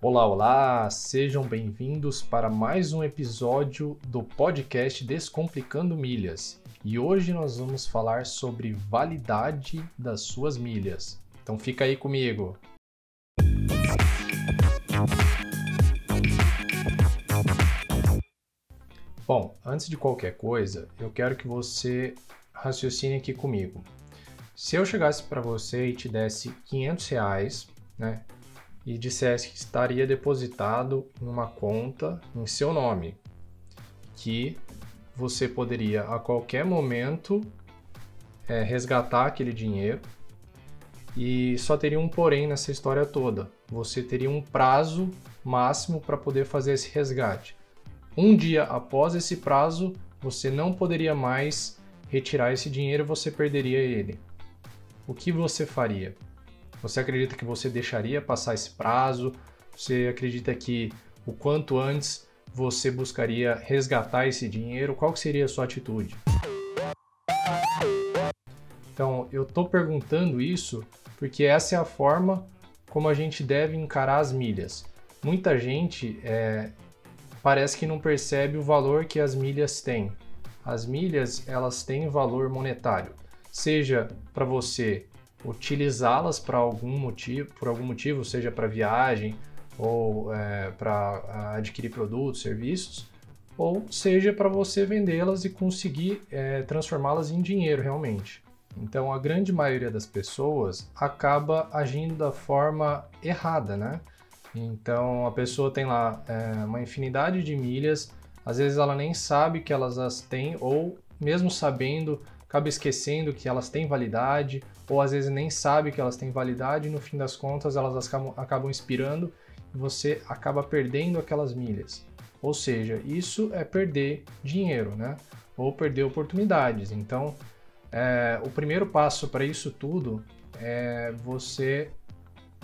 Olá, olá! Sejam bem-vindos para mais um episódio do podcast Descomplicando Milhas. E hoje nós vamos falar sobre validade das suas milhas. Então fica aí comigo. Bom, antes de qualquer coisa, eu quero que você raciocine aqui comigo. Se eu chegasse para você e te desse 500 reais, né, e dissesse que estaria depositado numa conta em seu nome, que você poderia a qualquer momento é, resgatar aquele dinheiro e só teria um porém nessa história toda. Você teria um prazo máximo para poder fazer esse resgate. Um dia após esse prazo, você não poderia mais retirar esse dinheiro, você perderia ele. O que você faria? Você acredita que você deixaria passar esse prazo? Você acredita que o quanto antes você buscaria resgatar esse dinheiro? Qual seria a sua atitude? Então, eu estou perguntando isso porque essa é a forma como a gente deve encarar as milhas. Muita gente é, parece que não percebe o valor que as milhas têm. As milhas, elas têm valor monetário, seja para você utilizá-las para algum motivo, por algum motivo, seja para viagem ou é, para adquirir produtos, serviços, ou seja para você vendê-las e conseguir é, transformá-las em dinheiro realmente. Então, a grande maioria das pessoas acaba agindo da forma errada, né? Então a pessoa tem lá é, uma infinidade de milhas, às vezes ela nem sabe que elas as têm, ou mesmo sabendo, acaba esquecendo que elas têm validade, ou às vezes nem sabe que elas têm validade e no fim das contas elas acabam, acabam expirando e você acaba perdendo aquelas milhas. Ou seja, isso é perder dinheiro, né? Ou perder oportunidades. Então, é, o primeiro passo para isso tudo é você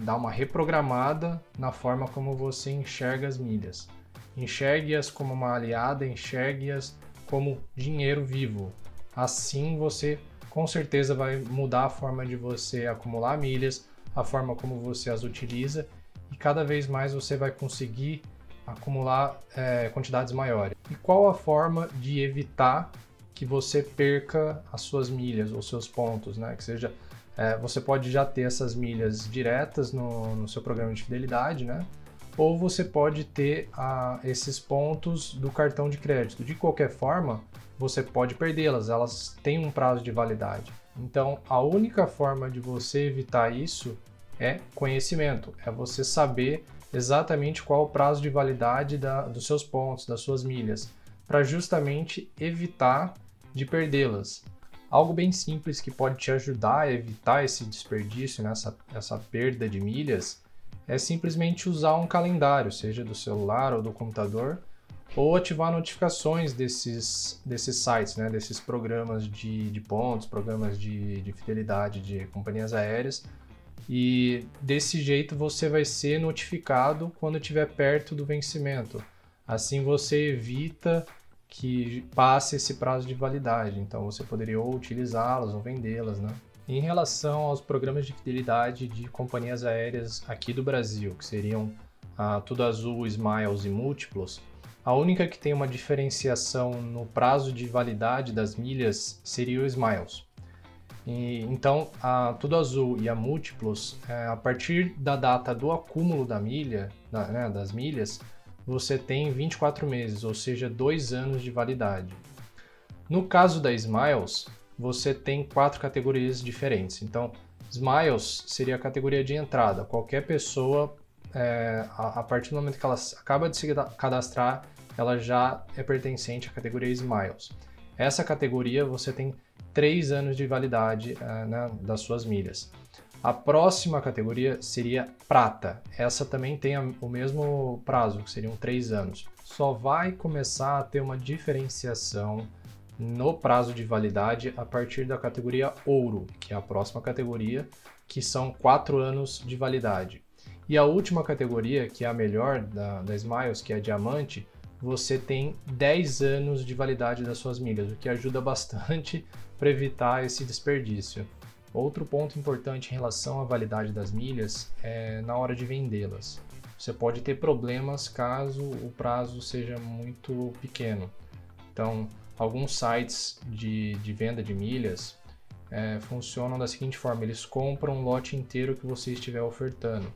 dar uma reprogramada na forma como você enxerga as milhas. Enxergue-as como uma aliada, enxergue-as como dinheiro vivo. Assim você com certeza vai mudar a forma de você acumular milhas, a forma como você as utiliza e cada vez mais você vai conseguir acumular é, quantidades maiores. E qual a forma de evitar que você perca as suas milhas ou seus pontos, né? Que seja é, você pode já ter essas milhas diretas no, no seu programa de fidelidade, né? Ou você pode ter a, esses pontos do cartão de crédito. De qualquer forma, você pode perdê-las, elas têm um prazo de validade. Então, a única forma de você evitar isso é conhecimento, é você saber exatamente qual o prazo de validade da, dos seus pontos, das suas milhas, para justamente evitar de perdê-las. Algo bem simples que pode te ajudar a evitar esse desperdício, né, essa, essa perda de milhas, é simplesmente usar um calendário, seja do celular ou do computador, ou ativar notificações desses, desses sites, né, desses programas de, de pontos, programas de, de fidelidade de companhias aéreas. E desse jeito você vai ser notificado quando estiver perto do vencimento. Assim você evita que passe esse prazo de validade. Então você poderia ou utilizá-las ou vendê-las, né? Em relação aos programas de fidelidade de companhias aéreas aqui do Brasil, que seriam a Tudo Azul, Smiles e Múltiplos, a única que tem uma diferenciação no prazo de validade das milhas seria o Smiles. E, então, a Tudo Azul e a Múltiplos, é, a partir da data do acúmulo da milha, da, né, das milhas, você tem 24 meses, ou seja, dois anos de validade. No caso da Smiles, você tem quatro categorias diferentes. Então, Smiles seria a categoria de entrada. Qualquer pessoa, é, a, a, partir do momento que ela acaba de se cadastrar, ela já é pertencente à categoria Smiles. Essa categoria você tem três anos de validade é, né, das suas milhas. A próxima categoria seria prata. Essa também tem o mesmo prazo, que seriam três anos. Só vai começar a ter uma diferenciação no prazo de validade a partir da categoria ouro, que é a próxima categoria, que são quatro anos de validade. E a última categoria, que é a melhor da, da Smiles, que é a diamante, você tem 10 anos de validade das suas milhas, o que ajuda bastante para evitar esse desperdício. Outro ponto importante em relação à validade das milhas é na hora de vendê-las. você pode ter problemas caso o prazo seja muito pequeno. Então, alguns sites de, de venda de milhas é, funcionam da seguinte forma: eles compram um lote inteiro que você estiver ofertando.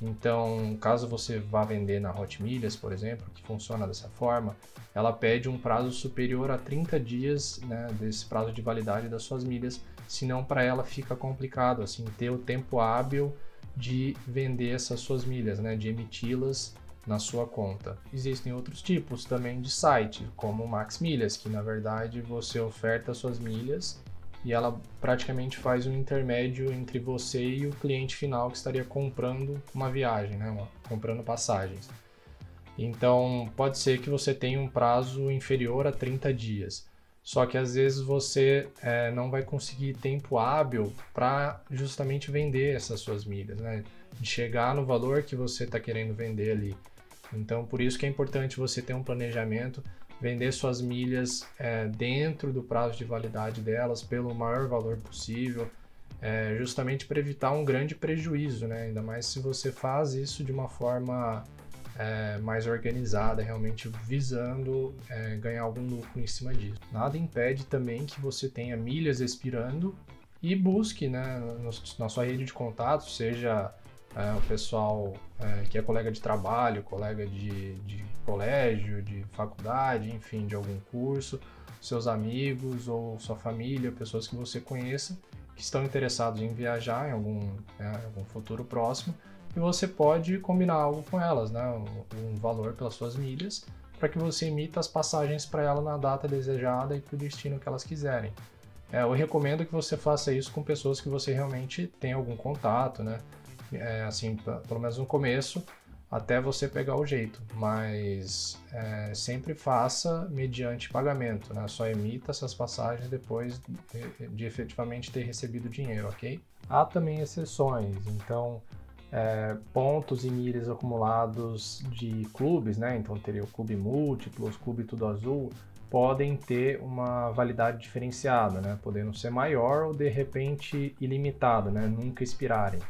Então, caso você vá vender na Hot Milhas, por exemplo, que funciona dessa forma, ela pede um prazo superior a 30 dias né, desse prazo de validade das suas milhas, senão para ela fica complicado assim ter o tempo hábil de vender essas suas milhas, né, de emiti-las na sua conta. Existem outros tipos também de site, como o Max Milhas, que na verdade você oferta suas milhas e ela praticamente faz um intermédio entre você e o cliente final que estaria comprando uma viagem, né, comprando passagens. Então, pode ser que você tenha um prazo inferior a 30 dias. Só que às vezes você é, não vai conseguir tempo hábil para justamente vender essas suas milhas, né? De chegar no valor que você está querendo vender ali. Então, por isso que é importante você ter um planejamento, vender suas milhas é, dentro do prazo de validade delas, pelo maior valor possível, é, justamente para evitar um grande prejuízo, né? Ainda mais se você faz isso de uma forma é, mais organizada, realmente visando é, ganhar algum lucro em cima disso. Nada impede também que você tenha milhas expirando e busque né, no, na sua rede de contatos, seja é, o pessoal é, que é colega de trabalho, colega de, de colégio, de faculdade, enfim, de algum curso, seus amigos ou sua família, pessoas que você conheça que estão interessados em viajar em algum, né, algum futuro próximo e você pode combinar algo com elas, né? um, um valor pelas suas milhas, para que você emita as passagens para ela na data desejada e para o destino que elas quiserem. É, eu recomendo que você faça isso com pessoas que você realmente tem algum contato, né? É, assim, pelo menos no começo, até você pegar o jeito, mas é, sempre faça mediante pagamento, né? Só emita essas passagens depois de, de efetivamente ter recebido dinheiro, ok? Há também exceções, então é, pontos e milhas acumulados de clubes, né? Então teria o clube múltiplo, os clube tudo azul, podem ter uma validade diferenciada, né? Podendo ser maior ou de repente ilimitada, né? Nunca expirarem.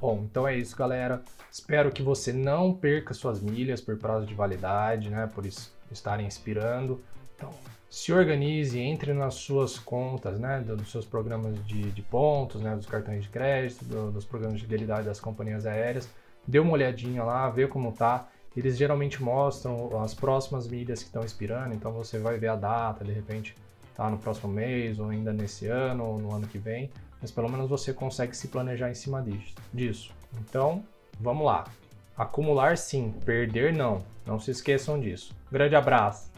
Bom, então é isso, galera. Espero que você não perca suas milhas por prazo de validade, né? Por estarem expirando. Então, se organize, entre nas suas contas, né, dos seus programas de, de pontos, né, dos cartões de crédito, do, dos programas de fidelidade das companhias aéreas, dê uma olhadinha lá, vê como tá. Eles geralmente mostram as próximas milhas que estão expirando, então você vai ver a data, de repente tá no próximo mês, ou ainda nesse ano, ou no ano que vem, mas pelo menos você consegue se planejar em cima disso. Então, vamos lá. Acumular sim, perder não. Não se esqueçam disso. Grande abraço!